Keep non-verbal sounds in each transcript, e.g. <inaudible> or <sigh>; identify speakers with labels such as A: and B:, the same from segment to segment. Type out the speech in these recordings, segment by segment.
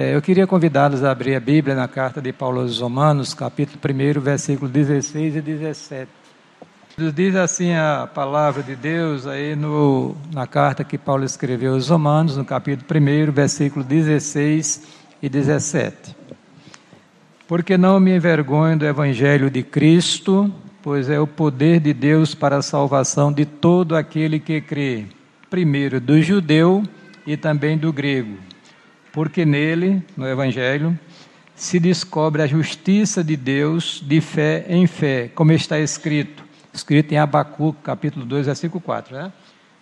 A: É, eu queria convidá-los a abrir a Bíblia na carta de Paulo aos Romanos, capítulo 1, versículo 16 e 17. Diz assim a palavra de Deus aí no, na carta que Paulo escreveu aos Romanos, no capítulo 1, versículo 16 e 17. Porque não me envergonho do evangelho de Cristo, pois é o poder de Deus para a salvação de todo aquele que crê, primeiro do judeu e também do grego porque nele, no Evangelho, se descobre a justiça de Deus de fé em fé, como está escrito, escrito em Abacuque, capítulo 2, versículo 4, né?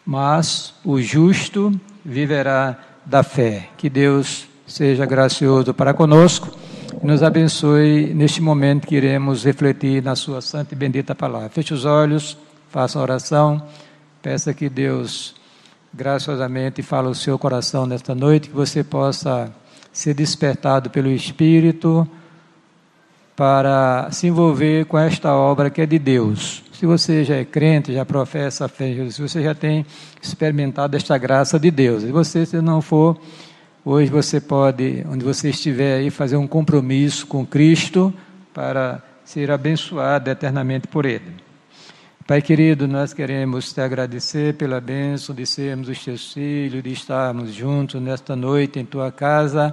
A: Mas o justo viverá da fé. Que Deus seja gracioso para conosco e nos abençoe neste momento que iremos refletir na sua santa e bendita palavra. Feche os olhos, faça a oração, peça que Deus graciosamente fala o seu coração nesta noite, que você possa ser despertado pelo Espírito para se envolver com esta obra que é de Deus. Se você já é crente, já professa a fé em Jesus, você já tem experimentado esta graça de Deus, e você, se não for, hoje você pode, onde você estiver aí, fazer um compromisso com Cristo para ser abençoado eternamente por Ele. Pai querido, nós queremos te agradecer pela bênção de sermos os teus filhos, de estarmos juntos nesta noite em tua casa,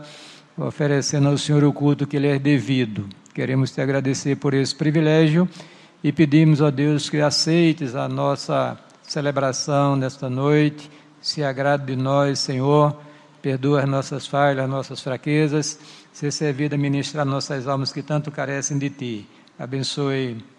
A: oferecendo ao Senhor o culto que lhe é devido. Queremos te agradecer por esse privilégio e pedimos a Deus que aceites a nossa celebração nesta noite, se agrade de nós, Senhor, perdoa as nossas falhas, as nossas fraquezas, ser servido a ministrar nossas almas que tanto carecem de Ti. Abençoe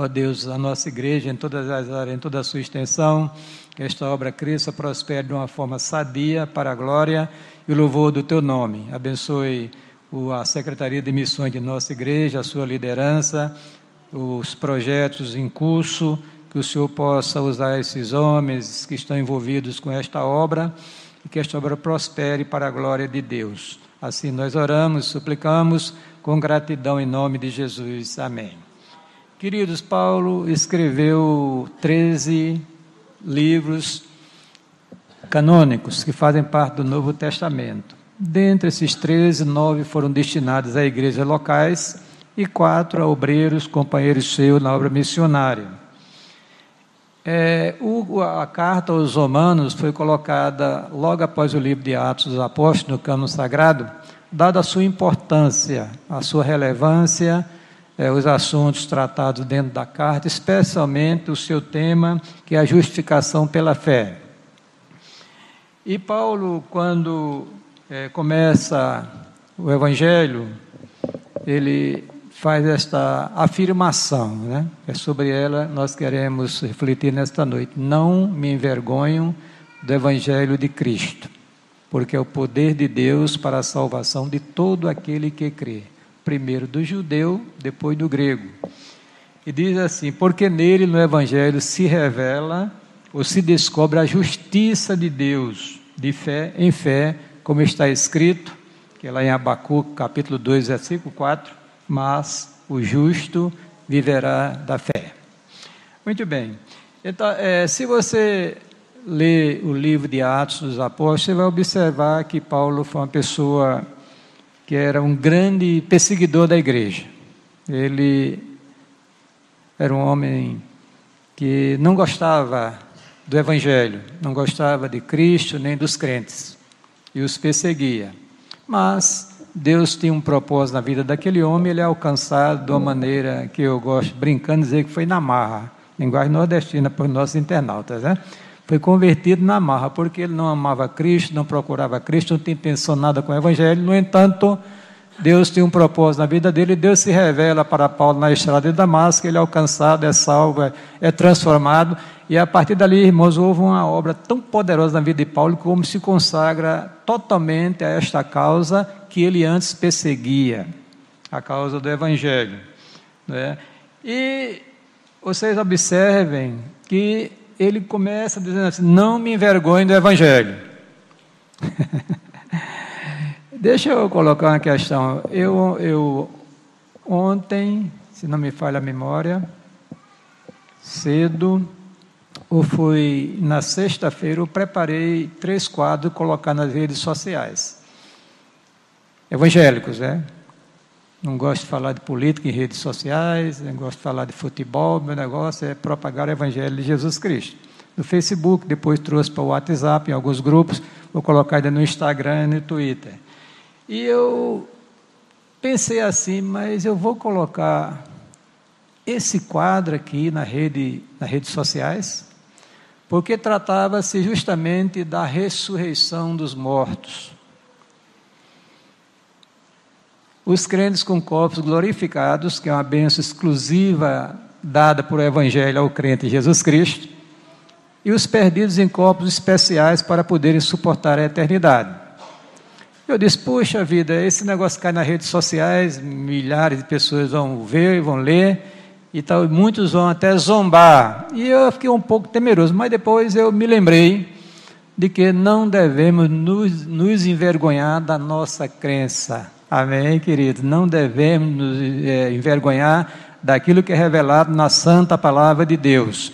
A: Ó Deus, a nossa igreja em todas as áreas, em toda a sua extensão, que esta obra cresça, prospere de uma forma sadia para a glória e o louvor do teu nome. Abençoe a Secretaria de Missões de nossa igreja, a sua liderança, os projetos em curso, que o Senhor possa usar esses homens que estão envolvidos com esta obra e que esta obra prospere para a glória de Deus. Assim nós oramos, suplicamos com gratidão em nome de Jesus. Amém. Queridos, Paulo escreveu 13 livros canônicos que fazem parte do Novo Testamento. Dentre esses 13, nove foram destinados a igrejas locais e quatro a obreiros, companheiros seus na obra missionária. É, o, a carta aos Romanos foi colocada logo após o livro de Atos dos Apóstolos, no cano sagrado, dada a sua importância, a sua relevância é, os assuntos tratados dentro da carta, especialmente o seu tema, que é a justificação pela fé. E Paulo, quando é, começa o Evangelho, ele faz esta afirmação, né? É sobre ela nós queremos refletir nesta noite. Não me envergonho do Evangelho de Cristo, porque é o poder de Deus para a salvação de todo aquele que crê primeiro do judeu, depois do grego. E diz assim: porque nele, no Evangelho, se revela ou se descobre a justiça de Deus, de fé em fé, como está escrito, que é lá em Abacuque, capítulo 2, versículo 4, mas o justo viverá da fé. Muito bem. Então, é, se você ler o livro de Atos dos Apóstolos, você vai observar que Paulo foi uma pessoa que era um grande perseguidor da igreja. Ele era um homem que não gostava do Evangelho, não gostava de Cristo nem dos crentes, e os perseguia. Mas Deus tinha um propósito na vida daquele homem, ele é alcançado de uma maneira que eu gosto, brincando, dizer que foi na marra, linguagem nordestina para os nossos internautas, né? Foi convertido na marra, porque ele não amava Cristo, não procurava Cristo, não tinha intenção nada com o Evangelho. No entanto, Deus tinha um propósito na vida dele, e Deus se revela para Paulo na estrada de Damasco, ele é alcançado, é salvo, é, é transformado, e a partir dali, irmãos, houve uma obra tão poderosa na vida de Paulo, como se consagra totalmente a esta causa que ele antes perseguia, a causa do Evangelho. Né? E vocês observem que ele começa dizendo assim: Não me envergonhe do Evangelho. <laughs> Deixa eu colocar uma questão. Eu, eu ontem, se não me falha a memória, cedo, ou foi na sexta-feira, eu preparei três quadros colocar nas redes sociais. evangélicos, né? Não gosto de falar de política em redes sociais, não gosto de falar de futebol, meu negócio é propagar o Evangelho de Jesus Cristo. No Facebook, depois trouxe para o WhatsApp, em alguns grupos, vou colocar ainda no Instagram e no Twitter. E eu pensei assim, mas eu vou colocar esse quadro aqui na rede, nas redes sociais, porque tratava-se justamente da ressurreição dos mortos. Os crentes com corpos glorificados, que é uma bênção exclusiva dada por Evangelho ao crente Jesus Cristo, e os perdidos em corpos especiais para poderem suportar a eternidade. Eu disse, puxa vida, esse negócio cai nas redes sociais, milhares de pessoas vão ver, vão ler, e tal, muitos vão até zombar. E eu fiquei um pouco temeroso, mas depois eu me lembrei de que não devemos nos, nos envergonhar da nossa crença. Amém, querido? Não devemos nos é, envergonhar daquilo que é revelado na santa palavra de Deus.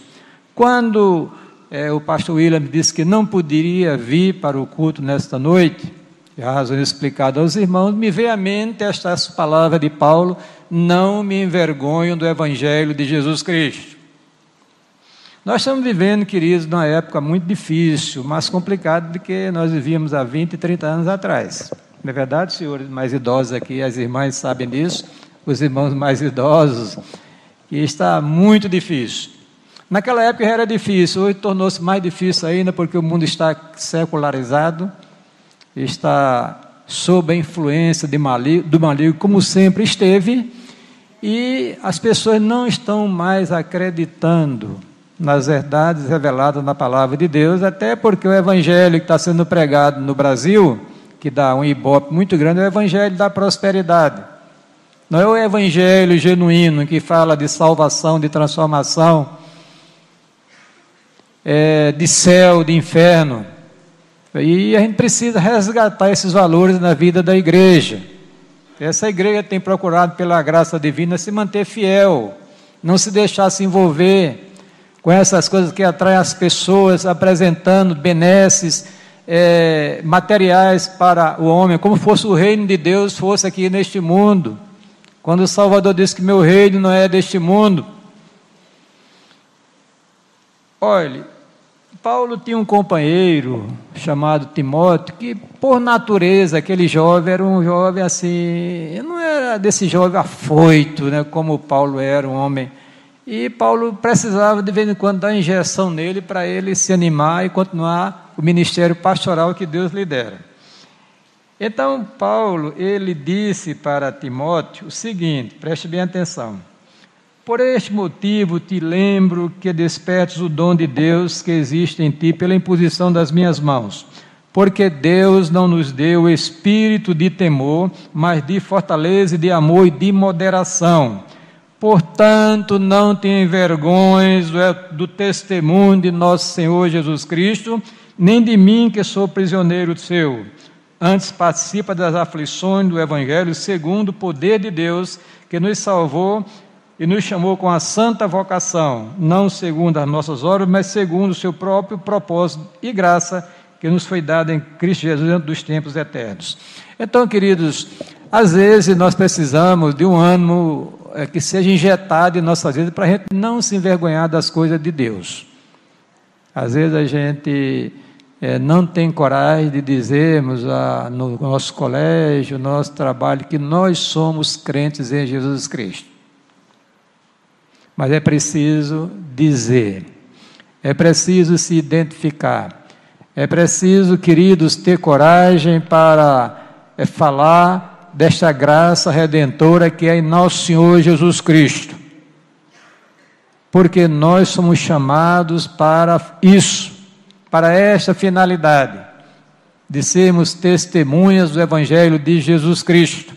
A: Quando é, o pastor William disse que não poderia vir para o culto nesta noite, a razão explicada aos irmãos, me veio à mente esta palavra de Paulo: não me envergonho do evangelho de Jesus Cristo. Nós estamos vivendo, queridos, numa época muito difícil, mais complicada do que nós vivíamos há 20, 30 anos atrás. Não é verdade, senhores mais idosos aqui, as irmãs sabem disso, os irmãos mais idosos, que está muito difícil. Naquela época era difícil, hoje tornou-se mais difícil ainda porque o mundo está secularizado, está sob a influência do maligno, como sempre esteve, e as pessoas não estão mais acreditando nas verdades reveladas na palavra de Deus, até porque o evangelho que está sendo pregado no Brasil que dá um ibope muito grande, é o evangelho da prosperidade. Não é o evangelho genuíno que fala de salvação, de transformação, é, de céu, de inferno. E a gente precisa resgatar esses valores na vida da igreja. Essa igreja tem procurado, pela graça divina, se manter fiel, não se deixar se envolver com essas coisas que atraem as pessoas, apresentando benesses é, materiais para o homem, como fosse o reino de Deus fosse aqui neste mundo. Quando o Salvador disse que meu reino não é deste mundo. Olhe, Paulo tinha um companheiro chamado Timóteo, que por natureza aquele jovem era um jovem assim, não era desse jovem afoito, né, como Paulo era, um homem. E Paulo precisava de vez em quando dar injeção nele para ele se animar e continuar o ministério pastoral que Deus lhe dera. Então, Paulo, ele disse para Timóteo o seguinte, preste bem atenção. Por este motivo te lembro que despertes o dom de Deus que existe em ti pela imposição das minhas mãos. Porque Deus não nos deu espírito de temor, mas de fortaleza, de amor e de moderação. Portanto, não te envergonhes do testemunho de nosso Senhor Jesus Cristo, nem de mim que sou prisioneiro seu. Antes participa das aflições do Evangelho segundo o poder de Deus que nos salvou e nos chamou com a santa vocação, não segundo as nossas obras, mas segundo o seu próprio propósito e graça que nos foi dada em Cristo Jesus dentro dos tempos eternos. Então, queridos, às vezes nós precisamos de um ânimo é, que seja injetado em nossas vidas para a gente não se envergonhar das coisas de Deus. Às vezes a gente é, não tem coragem de dizermos a, no nosso colégio, no nosso trabalho, que nós somos crentes em Jesus Cristo. Mas é preciso dizer, é preciso se identificar, é preciso, queridos, ter coragem para é, falar desta graça redentora que é em nosso Senhor Jesus Cristo. Porque nós somos chamados para isso para esta finalidade, de sermos testemunhas do Evangelho de Jesus Cristo.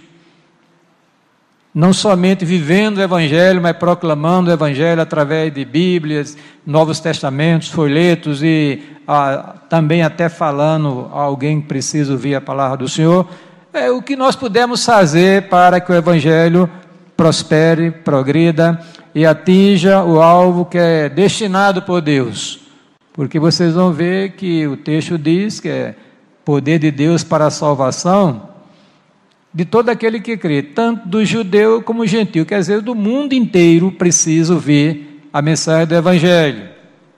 A: Não somente vivendo o Evangelho, mas proclamando o Evangelho através de Bíblias, Novos Testamentos, folhetos e ah, também até falando a alguém que precisa ouvir a palavra do Senhor. É o que nós podemos fazer para que o Evangelho prospere, progrida e atinja o alvo que é destinado por Deus porque vocês vão ver que o texto diz que é poder de Deus para a salvação de todo aquele que crê, tanto do judeu como do gentil, quer dizer, do mundo inteiro precisa ver a mensagem do Evangelho,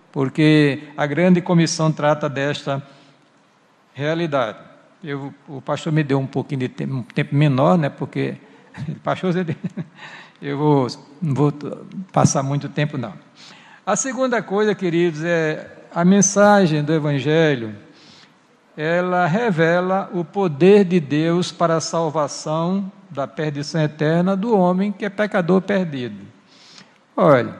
A: porque a grande comissão trata desta realidade. Eu, o pastor me deu um pouquinho de tempo, um tempo menor, né, porque <laughs> pastor, eu vou, não vou passar muito tempo, não. A segunda coisa, queridos, é a mensagem do Evangelho ela revela o poder de Deus para a salvação da perdição eterna do homem que é pecador perdido. Olha,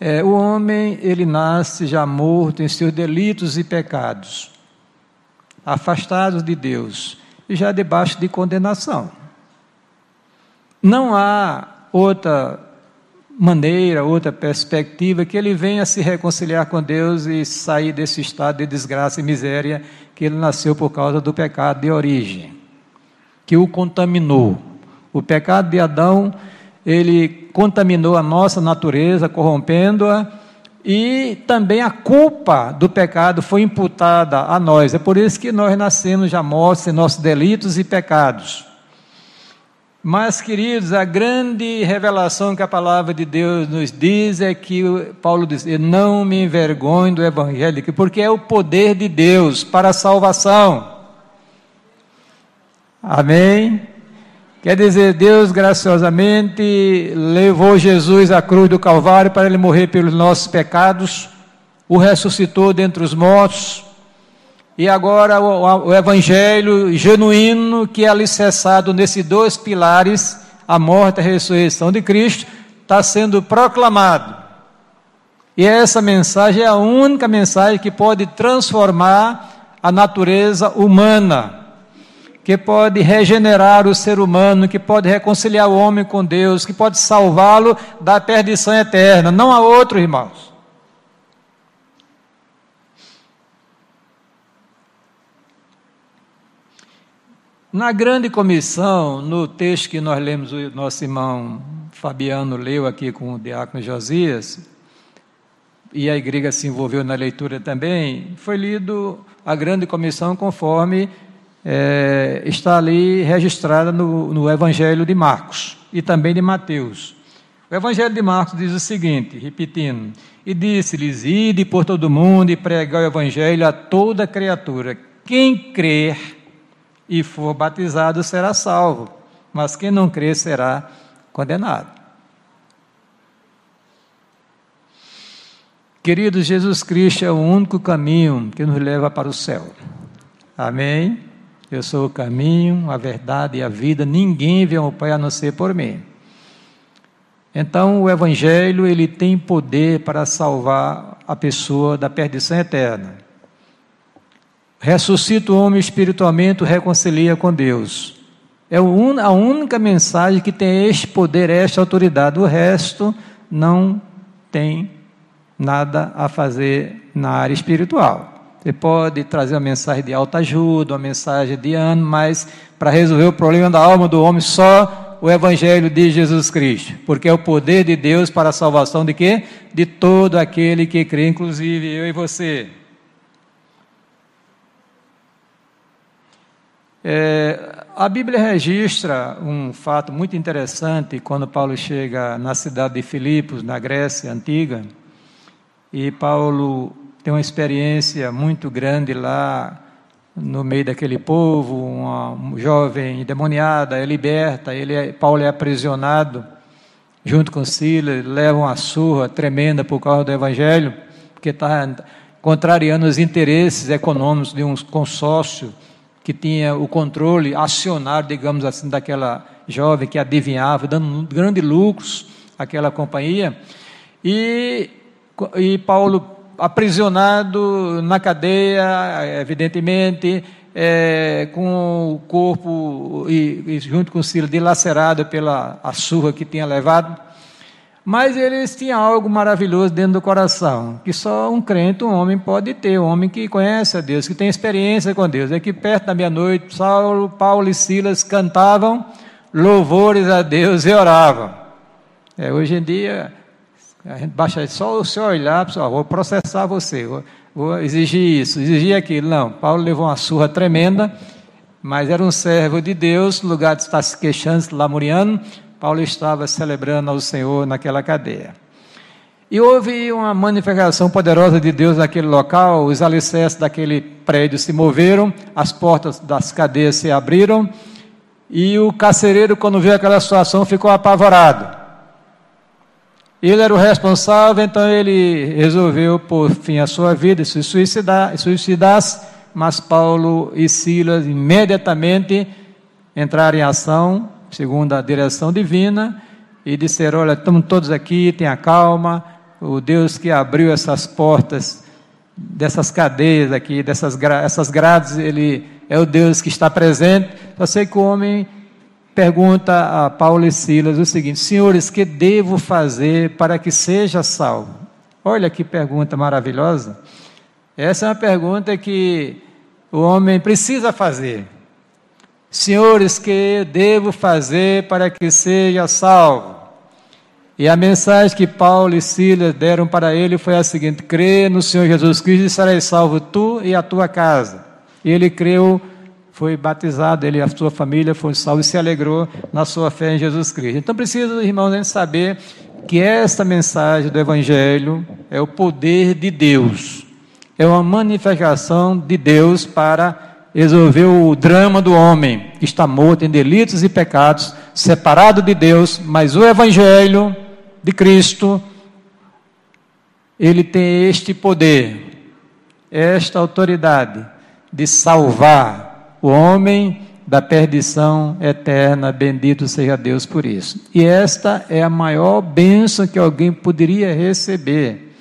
A: é, o homem ele nasce já morto em seus delitos e pecados, afastado de Deus e já debaixo de condenação. Não há outra maneira, outra perspectiva, que ele venha se reconciliar com Deus e sair desse estado de desgraça e miséria que ele nasceu por causa do pecado de origem, que o contaminou. O pecado de Adão, ele contaminou a nossa natureza, corrompendo-a, e também a culpa do pecado foi imputada a nós. É por isso que nós nascemos já mortos em nossos delitos e pecados. Mas, queridos, a grande revelação que a palavra de Deus nos diz é que Paulo diz: não me envergonho do Evangelho, porque é o poder de Deus para a salvação. Amém? Quer dizer, Deus graciosamente levou Jesus à cruz do Calvário para ele morrer pelos nossos pecados, o ressuscitou dentre os mortos, e agora o, o evangelho genuíno que é alicerçado nesses dois pilares, a morte e a ressurreição de Cristo, está sendo proclamado. E essa mensagem é a única mensagem que pode transformar a natureza humana, que pode regenerar o ser humano, que pode reconciliar o homem com Deus, que pode salvá-lo da perdição eterna. Não há outro, irmãos. Na grande comissão, no texto que nós lemos, o nosso irmão Fabiano leu aqui com o diácono Josias, e a igreja se envolveu na leitura também, foi lido a grande comissão conforme é, está ali registrada no, no Evangelho de Marcos e também de Mateus. O Evangelho de Marcos diz o seguinte, repetindo: E disse-lhes: Ide por todo o mundo e pregai o Evangelho a toda criatura. Quem crer e for batizado será salvo, mas quem não crer será condenado. Queridos, Jesus Cristo é o único caminho que nos leva para o céu. Amém? Eu sou o caminho, a verdade e a vida. Ninguém vem ao Pai a não ser por mim. Então, o Evangelho ele tem poder para salvar a pessoa da perdição eterna ressuscita o homem espiritualmente, o reconcilia com Deus. É a única mensagem que tem este poder, esta autoridade. O resto não tem nada a fazer na área espiritual. Você pode trazer uma mensagem de alta ajuda, uma mensagem de ano, mas para resolver o problema da alma do homem, só o Evangelho de Jesus Cristo. Porque é o poder de Deus para a salvação de quê? De todo aquele que crê, inclusive eu e você. É, a Bíblia registra um fato muito interessante quando Paulo chega na cidade de Filipos, na Grécia antiga, e Paulo tem uma experiência muito grande lá no meio daquele povo, uma jovem endemoniada é liberta, ele é, Paulo é aprisionado junto com Silas, leva uma surra tremenda por causa do evangelho, porque está contrariando os interesses econômicos de um consórcio que tinha o controle acionário, digamos assim, daquela jovem que adivinhava, dando grandes lucros àquela companhia. E, e Paulo aprisionado na cadeia, evidentemente, é, com o corpo e, e junto com o Silas dilacerado pela a surra que tinha levado. Mas eles tinham algo maravilhoso dentro do coração, que só um crente, um homem, pode ter, um homem que conhece a Deus, que tem experiência com Deus. É que perto da meia-noite, Saulo, Paulo e Silas cantavam louvores a Deus e oravam. É, hoje em dia, a gente baixa só o seu olhar, pessoal, vou processar você, vou, vou exigir isso, exigir aquilo. Não, Paulo levou uma surra tremenda, mas era um servo de Deus, no lugar de estar se queixando, se lamuriando, Paulo estava celebrando ao Senhor naquela cadeia. E houve uma manifestação poderosa de Deus naquele local, os alicerces daquele prédio se moveram, as portas das cadeias se abriram, e o carcereiro, quando viu aquela situação, ficou apavorado. Ele era o responsável, então ele resolveu por fim a sua vida e se suicidar, suicidar-se, mas Paulo e Silas imediatamente entraram em ação, segundo a direção divina, e disseram: Olha, estamos todos aqui, tenha calma, o Deus que abriu essas portas, dessas cadeias aqui, dessas essas grades, ele é o Deus que está presente. Só sei que o homem pergunta a Paulo e Silas o seguinte: Senhores, que devo fazer para que seja salvo? Olha que pergunta maravilhosa. Essa é uma pergunta que o homem precisa fazer. Senhores, que devo fazer para que seja salvo? E a mensagem que Paulo e Silas deram para ele foi a seguinte: crê no Senhor Jesus Cristo e serás salvo tu e a tua casa. E ele creu foi batizado, ele e a sua família foi salvo e se alegrou na sua fé em Jesus Cristo. Então precisa, irmãos, saber que esta mensagem do Evangelho é o poder de Deus, é uma manifestação de Deus para resolver o drama do homem que está morto em delitos e pecados, separado de Deus, mas o Evangelho de Cristo, ele tem este poder, esta autoridade de salvar o homem da perdição eterna, bendito seja Deus por isso. E esta é a maior bênção que alguém poderia receber.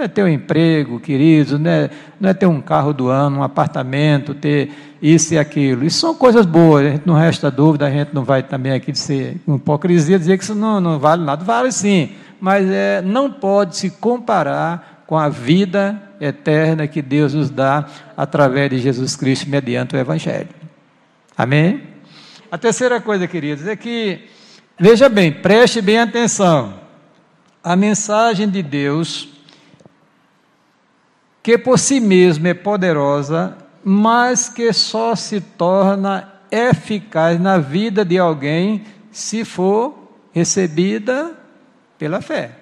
A: Não é ter um emprego, queridos, não é, não é ter um carro do ano, um apartamento, ter isso e aquilo. Isso são coisas boas, a gente não resta dúvida, a gente não vai também aqui ser hipocrisia dizer que isso não, não vale nada. Vale sim, mas é, não pode se comparar com a vida eterna que Deus nos dá através de Jesus Cristo mediante o Evangelho. Amém? A terceira coisa, queridos, é que, veja bem, preste bem atenção. A mensagem de Deus, que por si mesma é poderosa, mas que só se torna eficaz na vida de alguém se for recebida pela fé.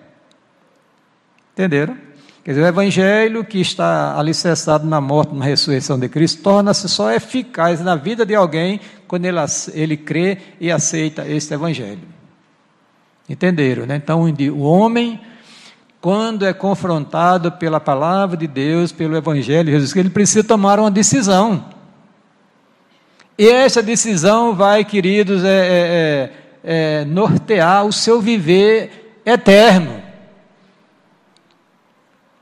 A: Entenderam? Quer dizer, o evangelho que está alicerçado na morte, na ressurreição de Cristo, torna-se só eficaz na vida de alguém quando ele, ele crê e aceita esse evangelho. Entenderam, né? Então, o homem, quando é confrontado pela palavra de Deus, pelo evangelho de Jesus, ele precisa tomar uma decisão. E essa decisão vai, queridos, é, é, é, é nortear o seu viver eterno.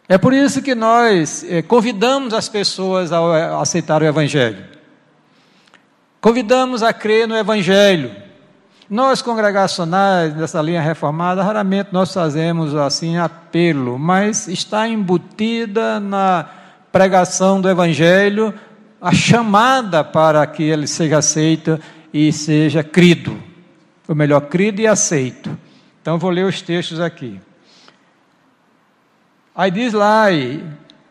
A: É por isso que nós é, convidamos as pessoas a, a aceitar o Evangelho. Convidamos a crer no Evangelho. Nós, congregacionais dessa linha reformada, raramente nós fazemos assim apelo, mas está embutida na pregação do Evangelho a chamada para que ele seja aceito e seja crido. Ou melhor, crido e aceito. Então, vou ler os textos aqui. Aí diz lá,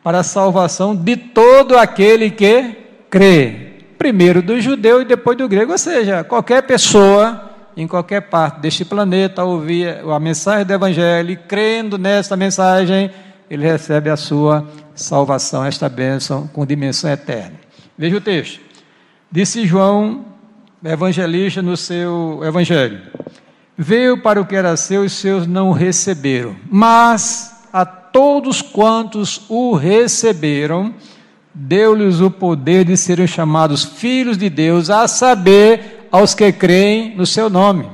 A: para a salvação de todo aquele que crê. Primeiro do judeu e depois do grego, ou seja, qualquer pessoa em qualquer parte deste planeta ouvir a mensagem do Evangelho, crendo nessa mensagem, ele recebe a sua salvação, esta bênção com dimensão eterna. Veja o texto. Disse João, evangelista, no seu evangelho: Veio para o que era seu e seus não o receberam, mas a todos quantos o receberam, deu-lhes o poder de serem chamados filhos de Deus, a saber, aos que creem no seu nome.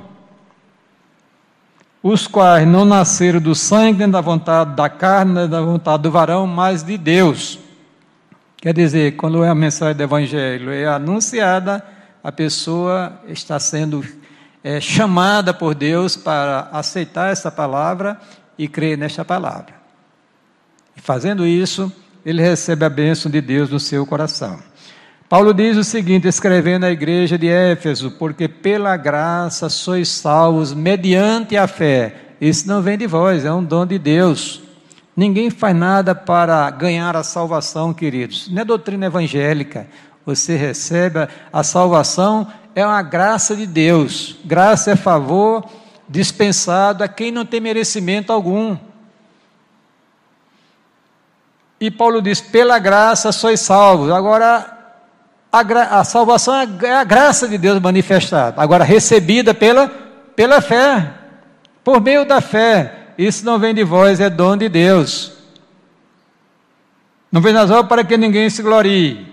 A: Os quais não nasceram do sangue, nem da vontade da carne, nem da vontade do varão, mas de Deus. Quer dizer, quando é a mensagem do Evangelho é anunciada, a pessoa está sendo é, chamada por Deus para aceitar essa palavra e crer nesta palavra. Fazendo isso, ele recebe a bênção de Deus no seu coração. Paulo diz o seguinte, escrevendo à igreja de Éfeso: Porque pela graça sois salvos mediante a fé. Isso não vem de vós, é um dom de Deus. Ninguém faz nada para ganhar a salvação, queridos. Não é doutrina evangélica. você recebe a salvação é uma graça de Deus. Graça é favor dispensado a quem não tem merecimento algum. E Paulo diz: pela graça sois salvos. Agora, a, a salvação é, é a graça de Deus manifestada. Agora, recebida pela, pela fé, por meio da fé. Isso não vem de vós, é dom de Deus. Não vem nas obras para que ninguém se glorie.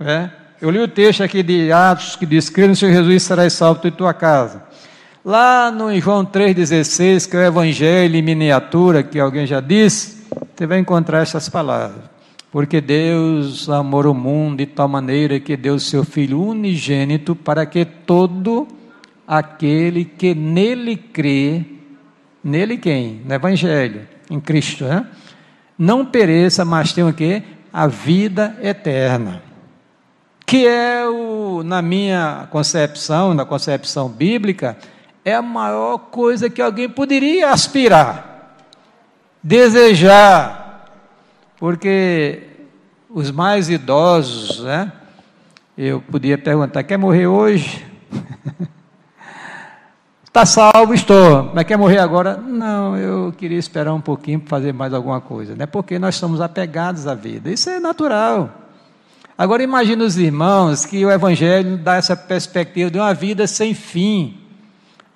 A: É? Eu li o texto aqui de Atos que diz: Crê no Senhor Jesus serás salvo tu e tua casa. Lá no João 3,16, que é o Evangelho em miniatura, que alguém já disse, você vai encontrar essas palavras. Porque Deus amou o mundo de tal maneira que deu seu Filho unigênito para que todo aquele que nele crê, nele quem? No Evangelho, em Cristo, né? Não pereça, mas tenha o quê? A vida eterna. Que é o, na minha concepção, na concepção bíblica, é a maior coisa que alguém poderia aspirar, desejar, porque os mais idosos, né? Eu podia perguntar: quer morrer hoje? Está <laughs> salvo, estou. Mas quer morrer agora? Não, eu queria esperar um pouquinho para fazer mais alguma coisa. Né? Porque nós somos apegados à vida. Isso é natural. Agora imagine os irmãos que o Evangelho dá essa perspectiva de uma vida sem fim.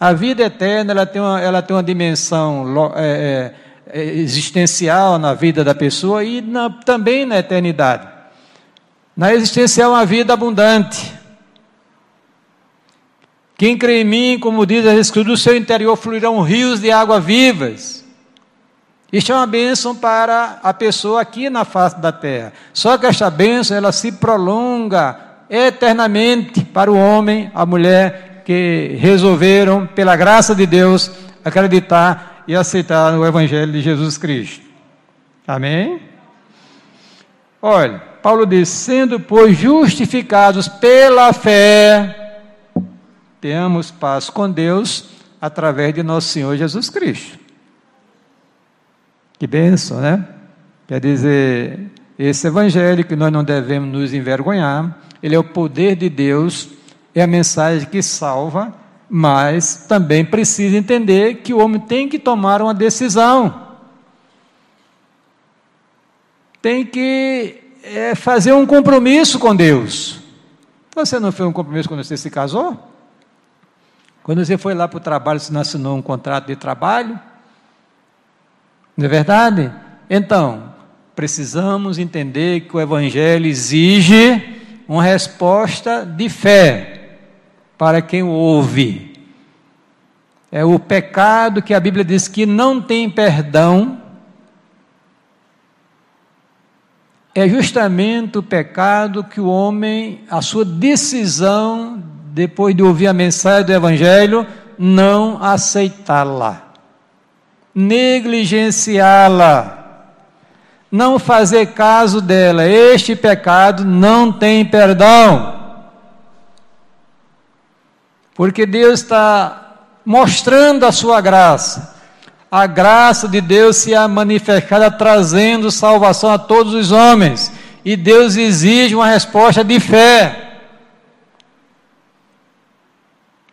A: A vida eterna ela tem uma, ela tem uma dimensão é, é, existencial na vida da pessoa e na, também na eternidade. Na existencial, uma vida abundante. Quem crê em mim, como diz a Escritura, do seu interior fluirão rios de água vivas. Isto é uma bênção para a pessoa aqui na face da terra. Só que esta bênção ela se prolonga eternamente para o homem, a mulher que resolveram, pela graça de Deus, acreditar e aceitar o Evangelho de Jesus Cristo. Amém? Olha, Paulo diz: sendo, pois, justificados pela fé, tenhamos paz com Deus através de nosso Senhor Jesus Cristo. Que bênção, né? Quer dizer, esse evangelho que nós não devemos nos envergonhar, ele é o poder de Deus, é a mensagem que salva, mas também precisa entender que o homem tem que tomar uma decisão. Tem que é, fazer um compromisso com Deus. Você não fez um compromisso quando você se casou? Quando você foi lá para o trabalho, você não assinou um contrato de trabalho? Não é verdade? Então, precisamos entender que o Evangelho exige uma resposta de fé para quem o ouve. É o pecado que a Bíblia diz que não tem perdão. É justamente o pecado que o homem, a sua decisão depois de ouvir a mensagem do Evangelho, não aceitá-la, negligenciá-la, não fazer caso dela. Este pecado não tem perdão. Porque Deus está mostrando a sua graça. A graça de Deus se é manifestada trazendo salvação a todos os homens. E Deus exige uma resposta de fé.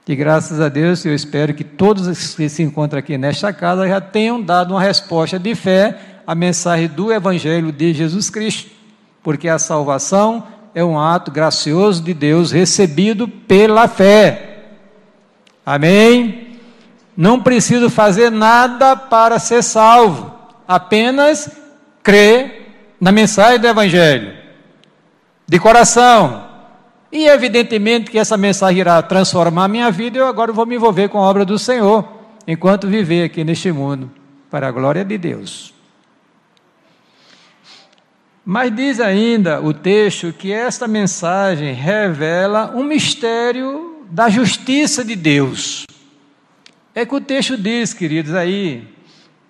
A: E graças a Deus, eu espero que todos que se encontram aqui nesta casa já tenham dado uma resposta de fé à mensagem do Evangelho de Jesus Cristo, porque a salvação é um ato gracioso de Deus recebido pela fé. Amém? Não preciso fazer nada para ser salvo, apenas crer na mensagem do Evangelho, de coração, e evidentemente que essa mensagem irá transformar a minha vida, eu agora vou me envolver com a obra do Senhor, enquanto viver aqui neste mundo, para a glória de Deus. Mas diz ainda o texto que esta mensagem revela um mistério da justiça de Deus. É que o texto diz, queridos, aí,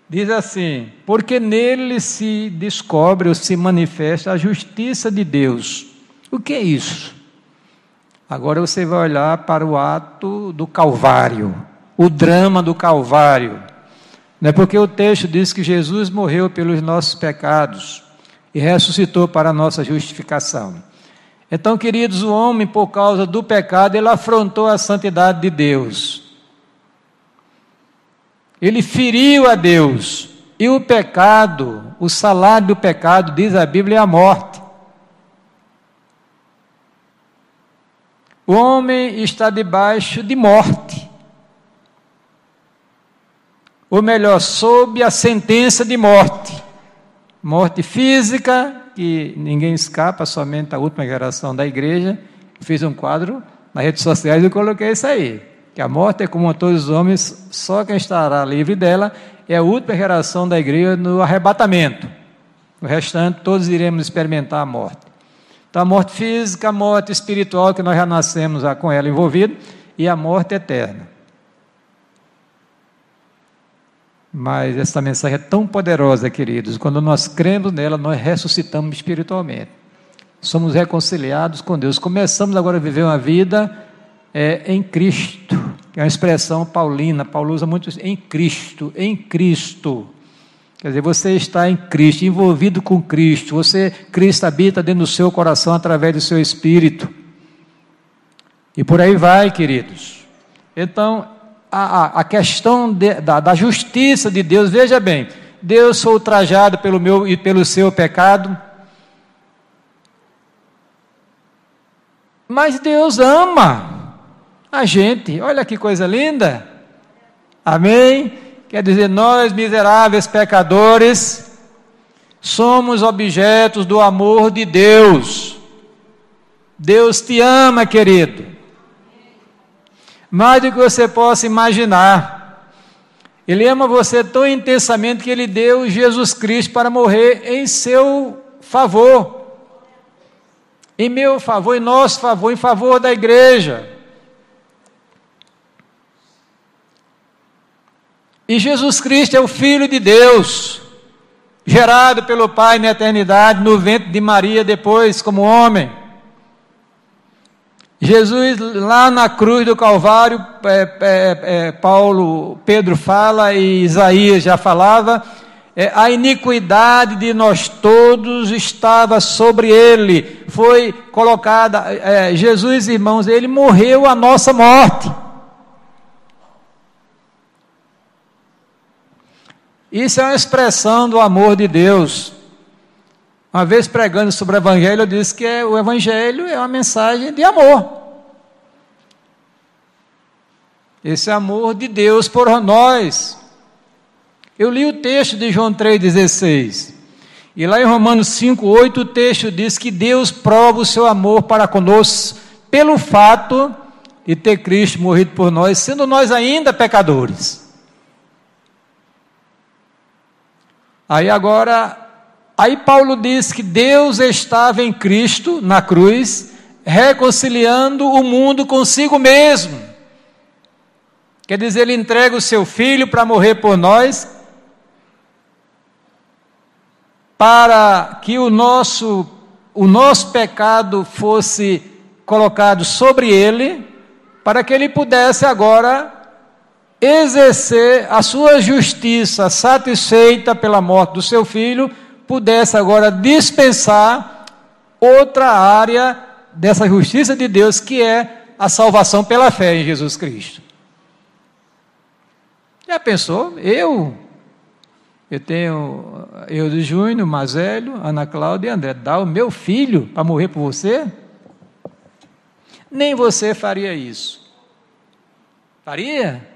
A: diz assim: porque nele se descobre ou se manifesta a justiça de Deus. O que é isso? Agora você vai olhar para o ato do Calvário, o drama do Calvário. Não é porque o texto diz que Jesus morreu pelos nossos pecados e ressuscitou para a nossa justificação. Então, queridos, o homem, por causa do pecado, ele afrontou a santidade de Deus. Ele feriu a Deus. E o pecado, o salário do pecado, diz a Bíblia, é a morte. O homem está debaixo de morte. Ou melhor, sob a sentença de morte. Morte física, que ninguém escapa, somente a última geração da igreja. Fiz um quadro nas redes sociais e coloquei isso aí. Que a morte é como a todos os homens, só quem estará livre dela é a última geração da igreja no arrebatamento. O restante, todos iremos experimentar a morte. Então, a morte física, a morte espiritual, que nós já nascemos com ela envolvida, e a morte eterna. Mas essa mensagem é tão poderosa, queridos, quando nós cremos nela, nós ressuscitamos espiritualmente. Somos reconciliados com Deus. Começamos agora a viver uma vida é, em Cristo é uma expressão paulina, Paulo usa muito em Cristo, em Cristo. Quer dizer, você está em Cristo, envolvido com Cristo, você, Cristo habita dentro do seu coração através do seu espírito. E por aí vai, queridos. Então, a, a, questão de, da, da justiça de Deus, veja bem, Deus foi ultrajado pelo meu e pelo seu pecado, mas Deus ama a gente. Olha que coisa linda. Amém? Quer dizer, nós miseráveis pecadores somos objetos do amor de Deus. Deus te ama, querido. Mais do que você possa imaginar. Ele ama você tão intensamente que ele deu Jesus Cristo para morrer em seu favor. Em meu favor, em nosso favor, em favor da igreja. E Jesus Cristo é o Filho de Deus, gerado pelo Pai na eternidade, no ventre de Maria, depois como homem. Jesus, lá na cruz do Calvário, é, é, é, Paulo, Pedro fala e Isaías já falava, é, a iniquidade de nós todos estava sobre ele, foi colocada, é, Jesus, irmãos, ele morreu a nossa morte. Isso é uma expressão do amor de Deus. Uma vez pregando sobre o Evangelho, eu disse que é, o Evangelho é uma mensagem de amor. Esse amor de Deus por nós. Eu li o texto de João 3,16. E lá em Romanos 5,8 o texto diz que Deus prova o seu amor para conosco pelo fato de ter Cristo morrido por nós, sendo nós ainda pecadores. Aí agora, aí Paulo diz que Deus estava em Cristo, na cruz, reconciliando o mundo consigo mesmo. Quer dizer, ele entrega o seu filho para morrer por nós, para que o nosso, o nosso pecado fosse colocado sobre ele, para que ele pudesse agora exercer a sua justiça satisfeita pela morte do seu filho, pudesse agora dispensar outra área dessa justiça de Deus, que é a salvação pela fé em Jesus Cristo. Já pensou? Eu, eu tenho eu de Júnior, velho, Ana Cláudia e André, dar o meu filho para morrer por você? Nem você faria isso. Faria?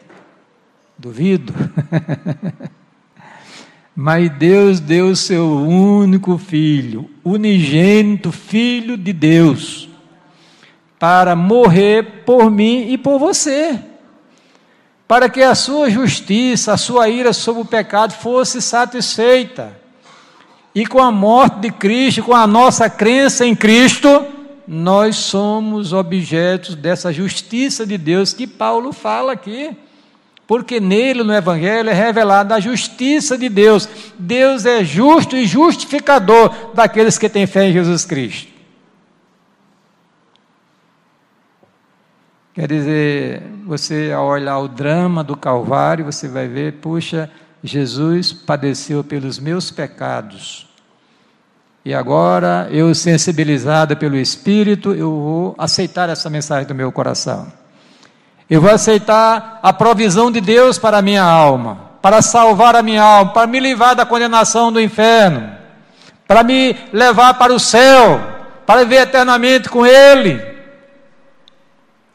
A: Duvido. <laughs> Mas Deus deu o seu único filho, unigênito filho de Deus, para morrer por mim e por você. Para que a sua justiça, a sua ira sobre o pecado fosse satisfeita. E com a morte de Cristo, com a nossa crença em Cristo, nós somos objetos dessa justiça de Deus que Paulo fala aqui porque nele, no Evangelho, é revelada a justiça de Deus. Deus é justo e justificador daqueles que têm fé em Jesus Cristo. Quer dizer, você ao olhar o drama do Calvário, você vai ver, puxa, Jesus padeceu pelos meus pecados. E agora, eu sensibilizado pelo Espírito, eu vou aceitar essa mensagem do meu coração. Eu vou aceitar a provisão de Deus para a minha alma, para salvar a minha alma, para me livrar da condenação do inferno, para me levar para o céu, para viver eternamente com Ele.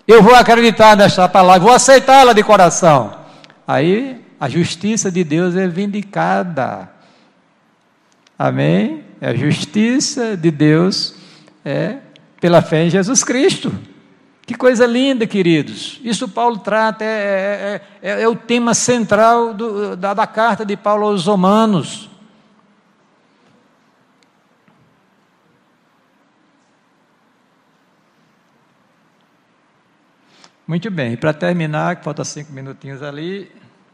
A: Eu vou acreditar nesta palavra, vou aceitá-la de coração. Aí a justiça de Deus é vindicada. Amém? A justiça de Deus é pela fé em Jesus Cristo. Que coisa linda, queridos. Isso Paulo trata, é, é, é, é o tema central do, da, da carta de Paulo aos Romanos. Muito bem, para terminar, que falta cinco minutinhos ali,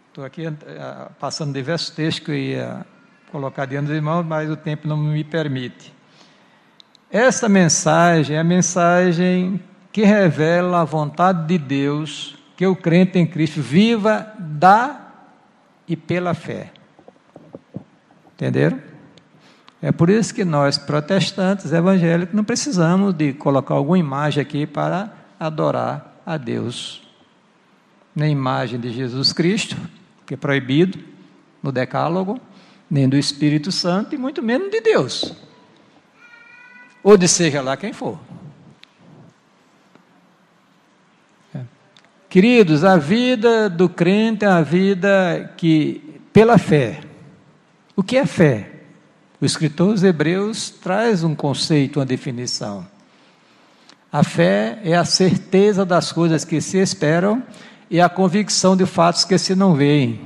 A: estou aqui uh, passando diversos textos que eu ia colocar diante dos irmãos, mas o tempo não me permite. Essa mensagem é a mensagem que revela a vontade de Deus que o crente em Cristo viva da e pela fé. Entenderam? É por isso que nós, protestantes evangélicos, não precisamos de colocar alguma imagem aqui para adorar a Deus. Nem imagem de Jesus Cristo, que é proibido no Decálogo, nem do Espírito Santo e muito menos de Deus. Ou de seja lá quem for. Queridos, a vida do crente é uma vida que, pela fé. O que é fé? O escritor dos Hebreus traz um conceito, uma definição. A fé é a certeza das coisas que se esperam e a convicção de fatos que se não veem.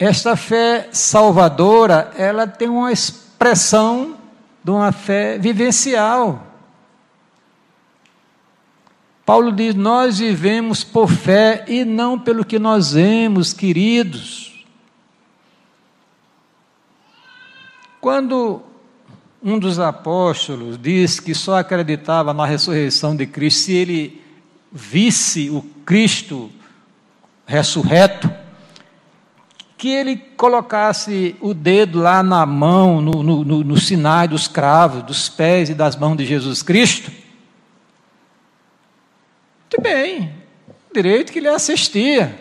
A: Esta fé salvadora, ela tem uma expressão de uma fé vivencial. Paulo diz: Nós vivemos por fé e não pelo que nós vemos, queridos. Quando um dos apóstolos diz que só acreditava na ressurreição de Cristo se ele visse o Cristo ressurreto, que ele colocasse o dedo lá na mão, no, no, no, no sinai dos cravos, dos pés e das mãos de Jesus Cristo. Muito bem, direito que ele assistia.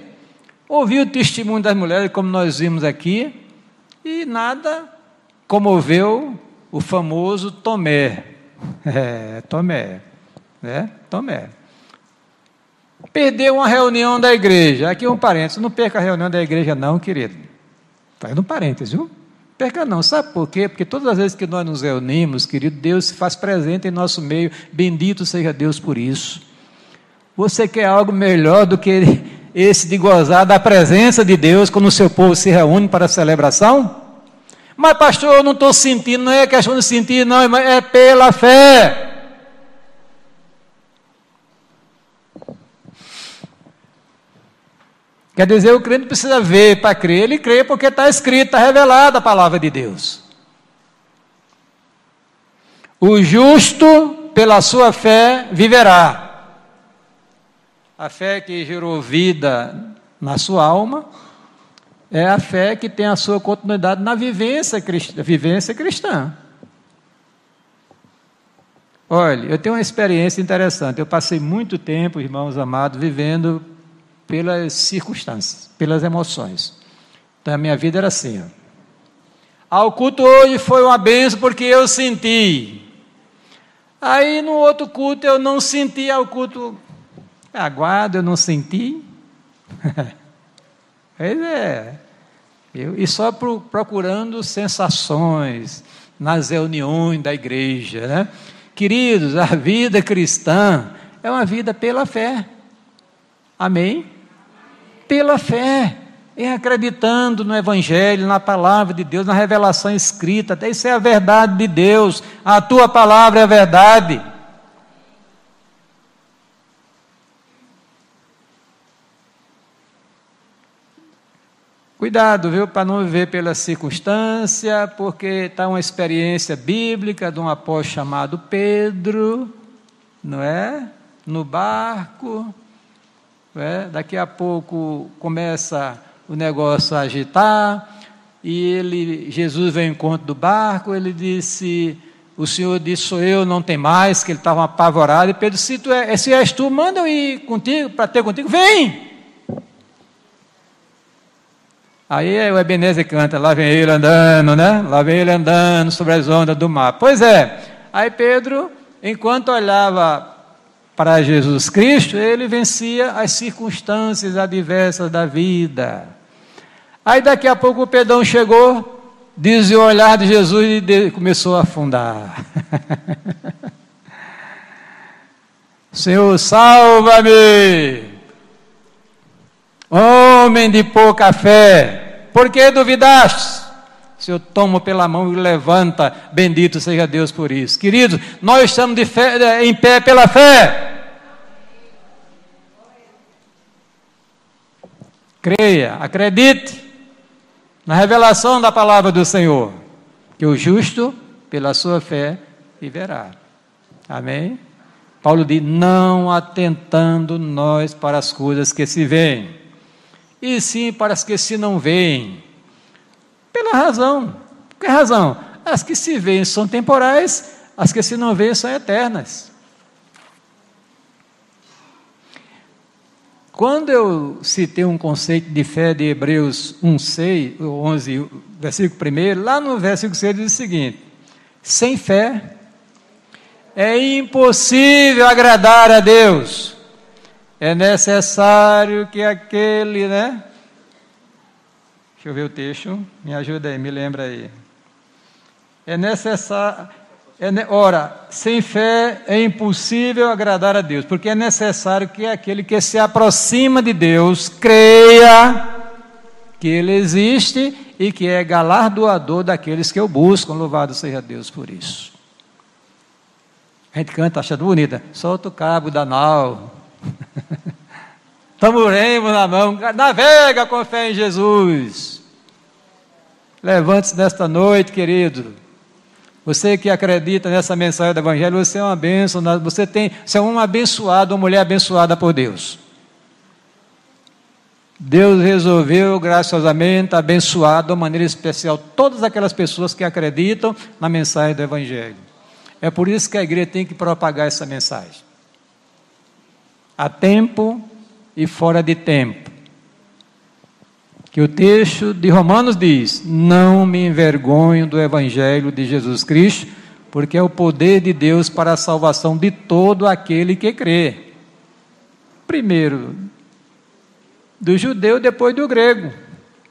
A: Ouviu o testemunho das mulheres, como nós vimos aqui, e nada comoveu o famoso Tomé. <laughs> É, Tomé. Né? Tomé. Perdeu uma reunião da igreja. Aqui um parênteses. Não perca a reunião da igreja, não, querido. Faz um parênteses, viu? Perca não. Sabe por quê? Porque todas as vezes que nós nos reunimos, querido, Deus se faz presente em nosso meio. Bendito seja Deus por isso. Você quer algo melhor do que esse de gozar da presença de Deus quando o seu povo se reúne para a celebração? Mas, pastor, eu não estou sentindo, não é questão de sentir, não, é pela fé. Quer dizer, o crente precisa ver para crer. Ele crê porque está escrito, está revelada a palavra de Deus. O justo, pela sua fé, viverá. A fé que gerou vida na sua alma é a fé que tem a sua continuidade na vivência cristã. Vivência cristã. Olha, eu tenho uma experiência interessante. Eu passei muito tempo, irmãos amados, vivendo pelas circunstâncias, pelas emoções. Então a minha vida era assim. Ó. Ao culto hoje foi uma benção porque eu senti. Aí no outro culto eu não senti, ao culto aguardo eu não senti. <laughs> Pois é. Eu, e só pro, procurando sensações nas reuniões da igreja. Né? Queridos, a vida cristã é uma vida pela fé. Amém? Pela fé. É acreditando no Evangelho, na palavra de Deus, na revelação escrita. Até isso é a verdade de Deus. A tua palavra é a verdade. Cuidado, viu, para não viver pela circunstância, porque está uma experiência bíblica de um apóstolo chamado Pedro, não é? No barco, é? daqui a pouco começa o negócio a agitar, e ele, Jesus veio ao encontro do barco, ele disse, o Senhor disse, sou eu, não tem mais, que ele estava apavorado, e Pedro, se, tu é, se és tu, manda eu ir contigo, para ter contigo, vem! Aí o Ebenezer canta, lá vem ele andando, né? Lá vem ele andando sobre as ondas do mar. Pois é, aí Pedro, enquanto olhava para Jesus Cristo, ele vencia as circunstâncias adversas da vida. Aí daqui a pouco o Pedrão chegou, diz o olhar de Jesus e começou a afundar. <laughs> Senhor, salva-me! Homem de pouca fé, por que duvidaste? Se eu tomo pela mão e levanta, bendito seja Deus por isso. Queridos, nós estamos fé, em pé pela fé. Creia, acredite na revelação da palavra do Senhor, que o justo, pela sua fé, viverá. Amém? Paulo diz: não atentando nós para as coisas que se veem, e sim para as que se não veem. Pela razão. Por que razão? As que se veem são temporais, as que se não veem são eternas. Quando eu citei um conceito de fé de Hebreus 1, 6, 11, versículo 1, lá no versículo 6 diz o seguinte: sem fé é impossível agradar a Deus, é necessário que aquele, né? Deixa eu ver o texto, me ajuda aí, me lembra aí. É necessário é, ora, sem fé é impossível agradar a Deus, porque é necessário que aquele que se aproxima de Deus creia que Ele existe e que é galardoador daqueles que o buscam. Louvado seja Deus por isso. A gente canta achando bonita, solta o cabo da nau, <laughs> tamboremos na mão, navega com fé em Jesus. Levante-se nesta noite, querido você que acredita nessa mensagem do Evangelho, você é uma bênção, você, tem, você é um abençoado, uma mulher abençoada por Deus. Deus resolveu graciosamente abençoar de uma maneira especial todas aquelas pessoas que acreditam na mensagem do Evangelho. É por isso que a igreja tem que propagar essa mensagem. A tempo e fora de tempo que o texto de Romanos diz: Não me envergonho do Evangelho de Jesus Cristo, porque é o poder de Deus para a salvação de todo aquele que crê. Primeiro, do judeu, depois do grego,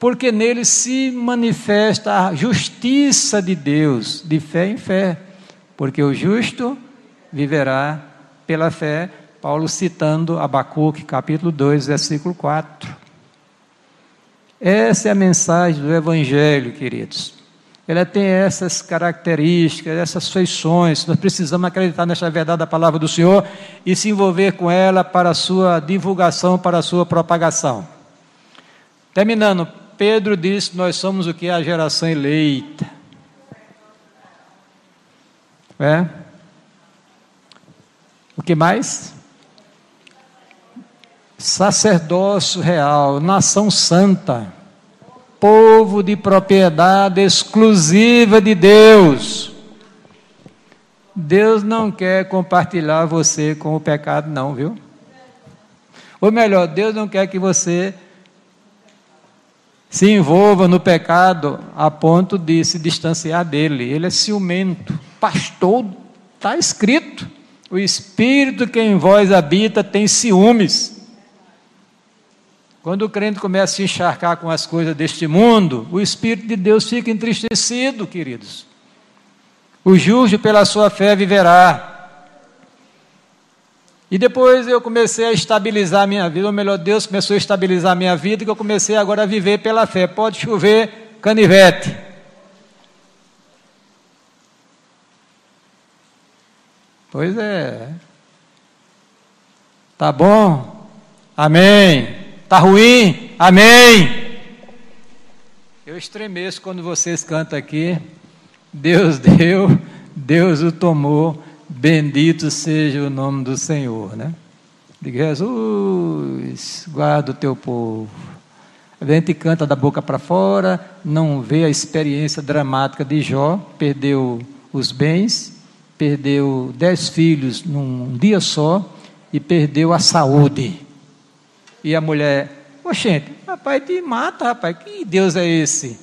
A: porque nele se manifesta a justiça de Deus, de fé em fé, porque o justo viverá pela fé. Paulo citando Abacuque, capítulo 2, versículo 4. Essa é a mensagem do Evangelho, queridos. Ela tem essas características, essas feições. Nós precisamos acreditar nessa verdade da palavra do Senhor e se envolver com ela para a sua divulgação, para a sua propagação. Terminando, Pedro disse: Nós somos o que? A geração eleita. É? O que mais? Sacerdócio real, nação santa, povo de propriedade exclusiva de Deus. Deus não quer compartilhar você com o pecado, não, viu? Ou melhor, Deus não quer que você se envolva no pecado a ponto de se distanciar dele. Ele é ciumento. Pastor, está escrito. O Espírito que em vós habita tem ciúmes. Quando o crente começa a se encharcar com as coisas deste mundo, o Espírito de Deus fica entristecido, queridos. O justo pela sua fé viverá. E depois eu comecei a estabilizar a minha vida, ou melhor, Deus começou a estabilizar a minha vida, que eu comecei agora a viver pela fé. Pode chover canivete. Pois é. Tá bom? Amém. Está ruim? Amém. Eu estremeço quando vocês cantam aqui. Deus deu, Deus o tomou. Bendito seja o nome do Senhor, né? Diga, Jesus, guarda o teu povo. A gente canta da boca para fora, não vê a experiência dramática de Jó, perdeu os bens, perdeu dez filhos num dia só e perdeu a saúde. E a mulher, oxente, rapaz, te mata, rapaz, que Deus é esse?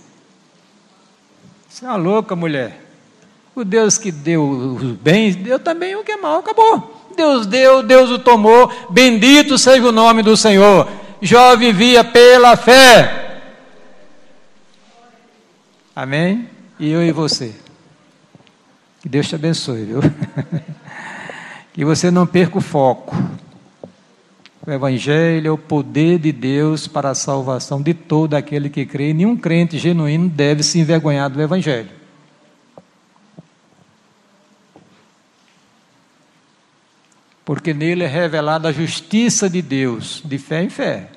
A: Você é uma louca, mulher. O Deus que deu os bens, deu também o que é mal, acabou. Deus deu, Deus o tomou, bendito seja o nome do Senhor. Jó vivia pela fé. Amém? E eu e você. Que Deus te abençoe, viu? <laughs> que você não perca o foco. O Evangelho é o poder de Deus para a salvação de todo aquele que crê. Nenhum crente genuíno deve se envergonhar do Evangelho. porque nele é revelada a justiça de Deus, de fé em fé.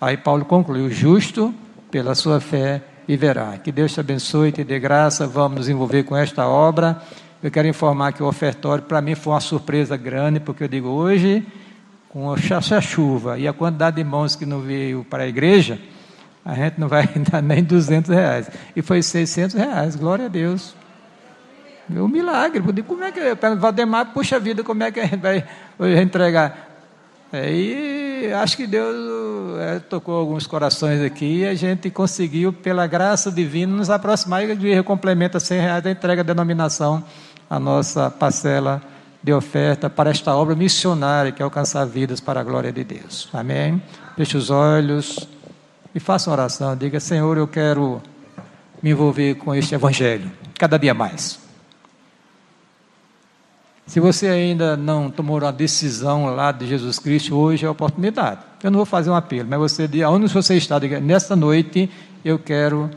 A: Aí Paulo concluiu: justo pela sua fé viverá. Que Deus te abençoe, te dê graça, vamos nos envolver com esta obra. Eu quero informar que o ofertório para mim foi uma surpresa grande, porque eu digo hoje, com a chuva e a quantidade de mãos que não veio para a igreja, a gente não vai <laughs> dar nem 200 reais. E foi 600 reais, glória a Deus. É um milagre. Como é que eu Valdemar, puxa vida, como é que a gente vai entregar? E acho que Deus é, tocou alguns corações aqui e a gente conseguiu, pela graça divina, nos aproximar e de complementa 100 reais da entrega da denominação, a nossa parcela de oferta para esta obra missionária que é alcançar vidas para a glória de Deus. Amém? Feche os olhos e faça uma oração. Diga, Senhor, eu quero me envolver com este evangelho cada dia mais. Se você ainda não tomou uma decisão lá de Jesus Cristo, hoje é a oportunidade. Eu não vou fazer um apelo, mas você, aonde você está, diga, nesta noite eu quero.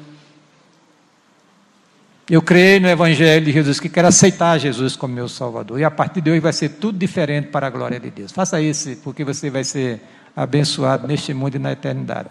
A: Eu creio no Evangelho de Jesus, que quero aceitar Jesus como meu Salvador. E a partir de hoje vai ser tudo diferente para a glória de Deus. Faça isso, porque você vai ser abençoado neste mundo e na eternidade.